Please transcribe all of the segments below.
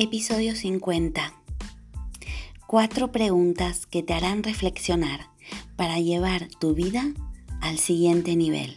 Episodio 50. Cuatro preguntas que te harán reflexionar para llevar tu vida al siguiente nivel.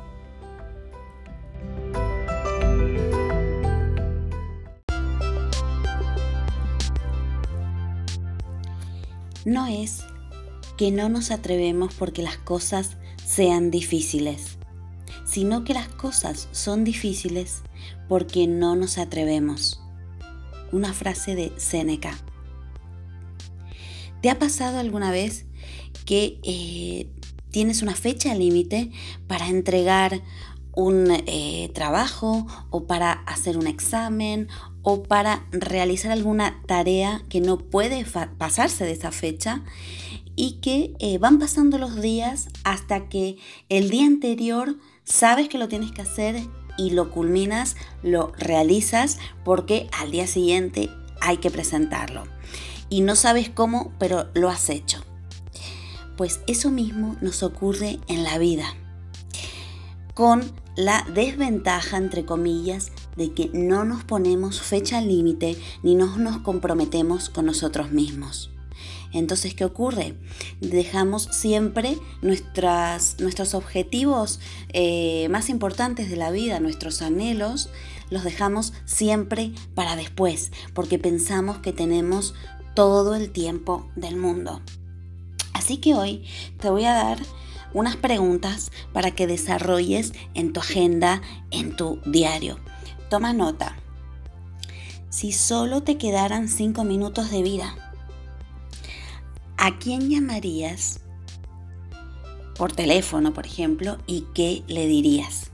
No es que no nos atrevemos porque las cosas sean difíciles, sino que las cosas son difíciles porque no nos atrevemos. Una frase de Séneca. ¿Te ha pasado alguna vez que eh, tienes una fecha límite para entregar un eh, trabajo o para hacer un examen o para realizar alguna tarea que no puede pasarse de esa fecha y que eh, van pasando los días hasta que el día anterior sabes que lo tienes que hacer y lo culminas, lo realizas porque al día siguiente hay que presentarlo. Y no sabes cómo, pero lo has hecho. Pues eso mismo nos ocurre en la vida con la desventaja, entre comillas, de que no nos ponemos fecha límite ni no nos comprometemos con nosotros mismos. Entonces, ¿qué ocurre? Dejamos siempre nuestros objetivos eh, más importantes de la vida, nuestros anhelos, los dejamos siempre para después, porque pensamos que tenemos todo el tiempo del mundo. Así que hoy te voy a dar unas preguntas para que desarrolles en tu agenda, en tu diario. Toma nota. Si solo te quedaran 5 minutos de vida, ¿a quién llamarías por teléfono, por ejemplo, y qué le dirías?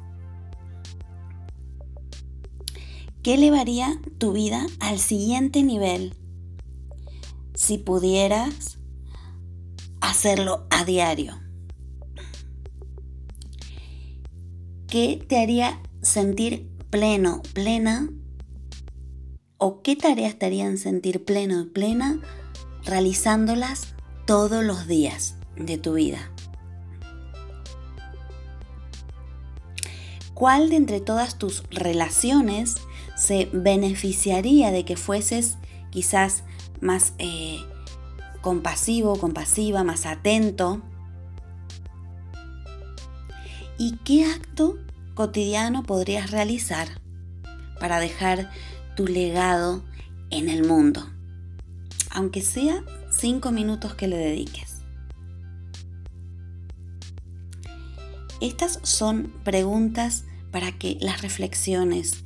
¿Qué elevaría tu vida al siguiente nivel si pudieras hacerlo a diario? ¿Qué te haría sentir pleno, plena? ¿O qué tareas te harían sentir pleno, plena realizándolas todos los días de tu vida? ¿Cuál de entre todas tus relaciones se beneficiaría de que fueses quizás más eh, compasivo, compasiva, más atento? ¿Y qué acto cotidiano podrías realizar para dejar tu legado en el mundo? Aunque sea cinco minutos que le dediques. Estas son preguntas para que las reflexiones,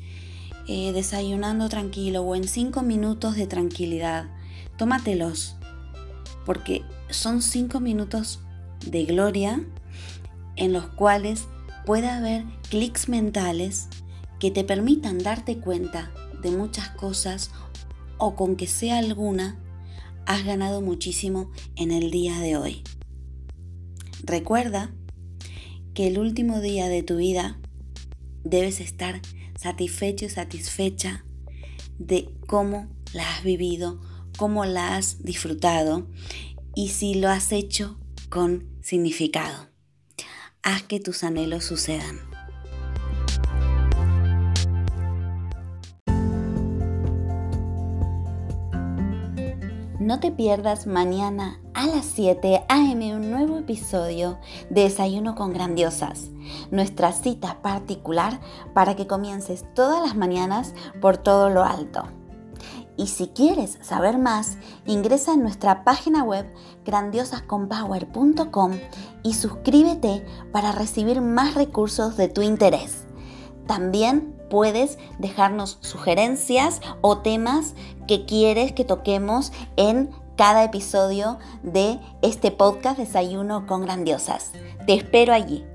eh, desayunando tranquilo o en cinco minutos de tranquilidad, tómatelos, porque son cinco minutos de gloria en los cuales puede haber clics mentales que te permitan darte cuenta de muchas cosas o con que sea alguna, has ganado muchísimo en el día de hoy. Recuerda que el último día de tu vida debes estar satisfecho y satisfecha de cómo la has vivido, cómo la has disfrutado y si lo has hecho con significado haz que tus anhelos sucedan. No te pierdas mañana a las 7 a.m. un nuevo episodio de Desayuno con Grandiosas, nuestra cita particular para que comiences todas las mañanas por todo lo alto. Y si quieres saber más, ingresa en nuestra página web grandiosasconpower.com y suscríbete para recibir más recursos de tu interés. También puedes dejarnos sugerencias o temas que quieres que toquemos en cada episodio de este podcast Desayuno con Grandiosas. Te espero allí.